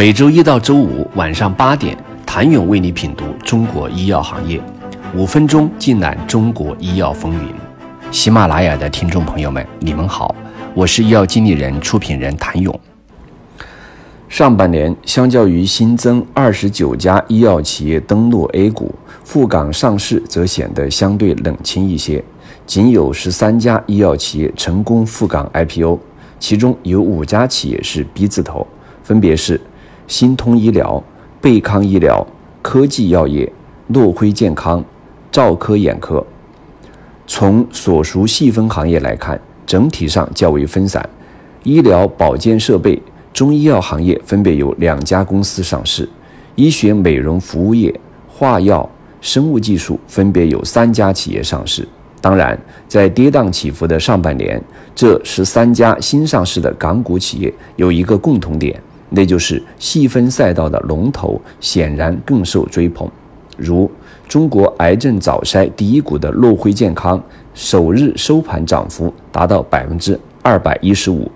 每周一到周五晚上八点，谭勇为你品读中国医药行业，五分钟尽览中国医药风云。喜马拉雅的听众朋友们，你们好，我是医药经理人、出品人谭勇。上半年，相较于新增二十九家医药企业登陆 A 股，赴港上市则显得相对冷清一些，仅有十三家医药企业成功赴港 IPO，其中有五家企业是 B 字头，分别是新通医疗、贝康医疗、科技药业、诺辉健康、兆科眼科。从所属细分行业来看，整体上较为分散，医疗保健设备。中医药行业分别有两家公司上市，医学美容服务业、化药、生物技术分别有三家企业上市。当然，在跌宕起伏的上半年，这十三家新上市的港股企业有一个共同点，那就是细分赛道的龙头显然更受追捧。如中国癌症早筛第一股的诺辉健康，首日收盘涨幅达到百分之二百一十五。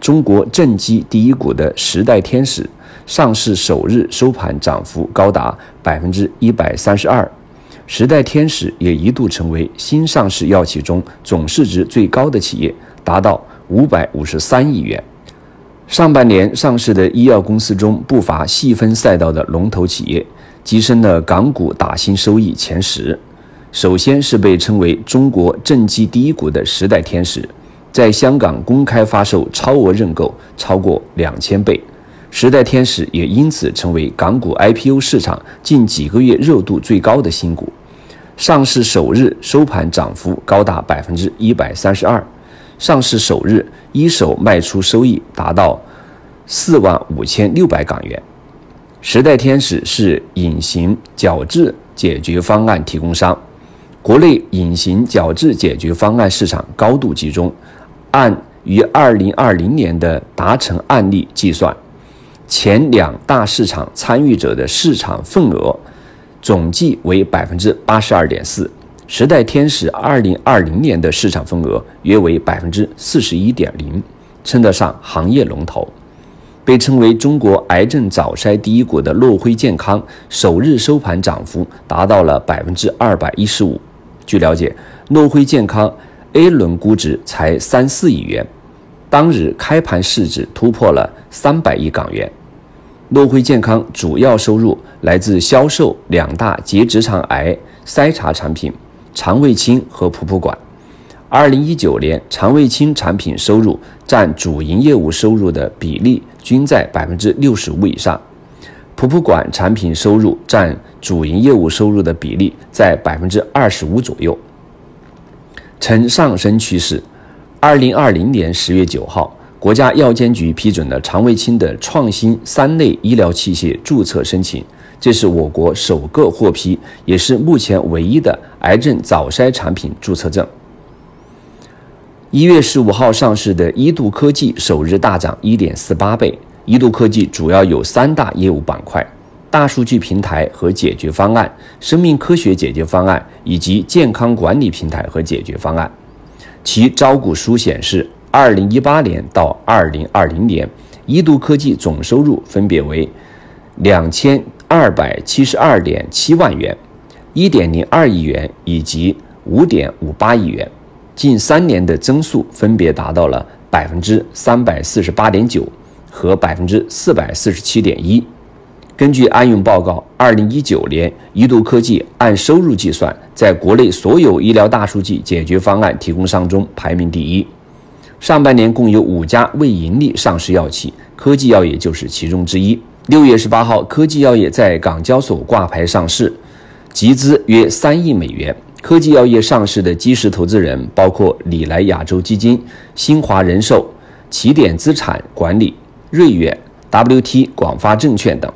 中国正畸第一股的时代天使上市首日收盘涨幅高达百分之一百三十二，时代天使也一度成为新上市药企中总市值最高的企业，达到五百五十三亿元。上半年上市的医药公司中不乏细分赛道的龙头企业，跻身了港股打新收益前十。首先是被称为中国正畸第一股的时代天使。在香港公开发售超额认购超过两千倍，时代天使也因此成为港股 IPO 市场近几个月热度最高的新股。上市首日收盘涨幅高达百分之一百三十二，上市首日一手卖出收益达到四万五千六百港元。时代天使是隐形矫治解决方案提供商，国内隐形矫治解决方案市场高度集中。按于二零二零年的达成案例计算，前两大市场参与者的市场份额总计为百分之八十二点四。时代天使二零二零年的市场份额约为百分之四十一点零，称得上行业龙头。被称为中国癌症早筛第一股的诺辉健康，首日收盘涨幅达到了百分之二百一十五。据了解，诺辉健康。A 轮估值才三四亿元，当日开盘市值突破了三百亿港元。诺辉健康主要收入来自销售两大结直肠癌筛查产品——肠胃清和普普管。二零一九年，肠胃清产品收入占主营业务收入的比例均在百分之六十五以上，普普管产品收入占主营业务收入的比例在百分之二十五左右。呈上升趋势。二零二零年十月九号，国家药监局批准了肠胃清的创新三类医疗器械注册申请，这是我国首个获批，也是目前唯一的癌症早筛产品注册证。一月十五号上市的一度科技首日大涨一点四八倍。一度科技主要有三大业务板块。大数据平台和解决方案、生命科学解决方案以及健康管理平台和解决方案。其招股书显示，二零一八年到二零二零年，一度科技总收入分别为两千二百七十二点七万元、一点零二亿元以及五点五八亿元，近三年的增速分别达到了百分之三百四十八点九和百分之四百四十七点一。根据安永报告，二零一九年，一度科技按收入计算，在国内所有医疗大数据解决方案提供商中排名第一。上半年共有五家未盈利上市药企，科技药业就是其中之一。六月十八号，科技药业在港交所挂牌上市，集资约三亿美元。科技药业上市的基石投资人包括里来亚洲基金、新华人寿、起点资产管理、瑞远、WT 广发证券等。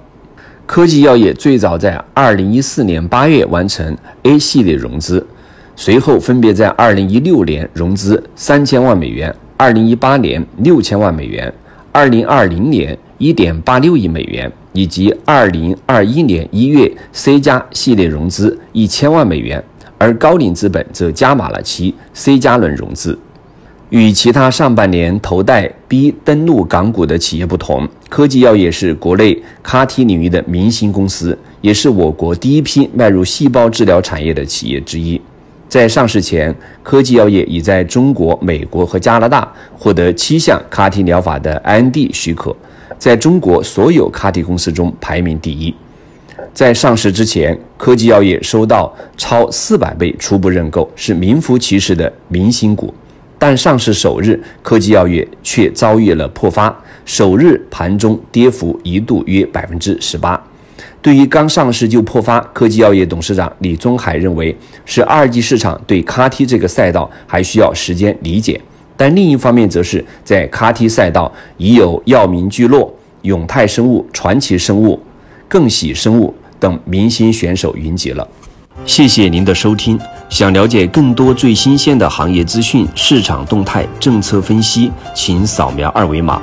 科技药业最早在二零一四年八月完成 A 系列融资，随后分别在二零一六年融资三千万美元，二零一八年六千万美元，二零二零年一点八六亿美元，以及二零二一年一月 C 加系列融资一千万美元，而高瓴资本则加码了其 C 加轮融资。与其他上半年头戴 B 登陆港股的企业不同，科技药业是国内 CAR-T 领域的明星公司，也是我国第一批迈入细胞治疗产业的企业之一。在上市前，科技药业已在中国、美国和加拿大获得七项 CAR-T 疗法的 IND 许可，在中国所有 CAR-T 公司中排名第一。在上市之前，科技药业收到超四百倍初步认购，是名副其实的明星股。但上市首日，科技药业却遭遇了破发，首日盘中跌幅一度约百分之十八。对于刚上市就破发，科技药业董事长李宗海认为是二级市场对 ct 这个赛道还需要时间理解。但另一方面，则是在 ct 赛道已有药明聚落、永泰生物、传奇生物、更喜生物等明星选手云集了。谢谢您的收听。想了解更多最新鲜的行业资讯、市场动态、政策分析，请扫描二维码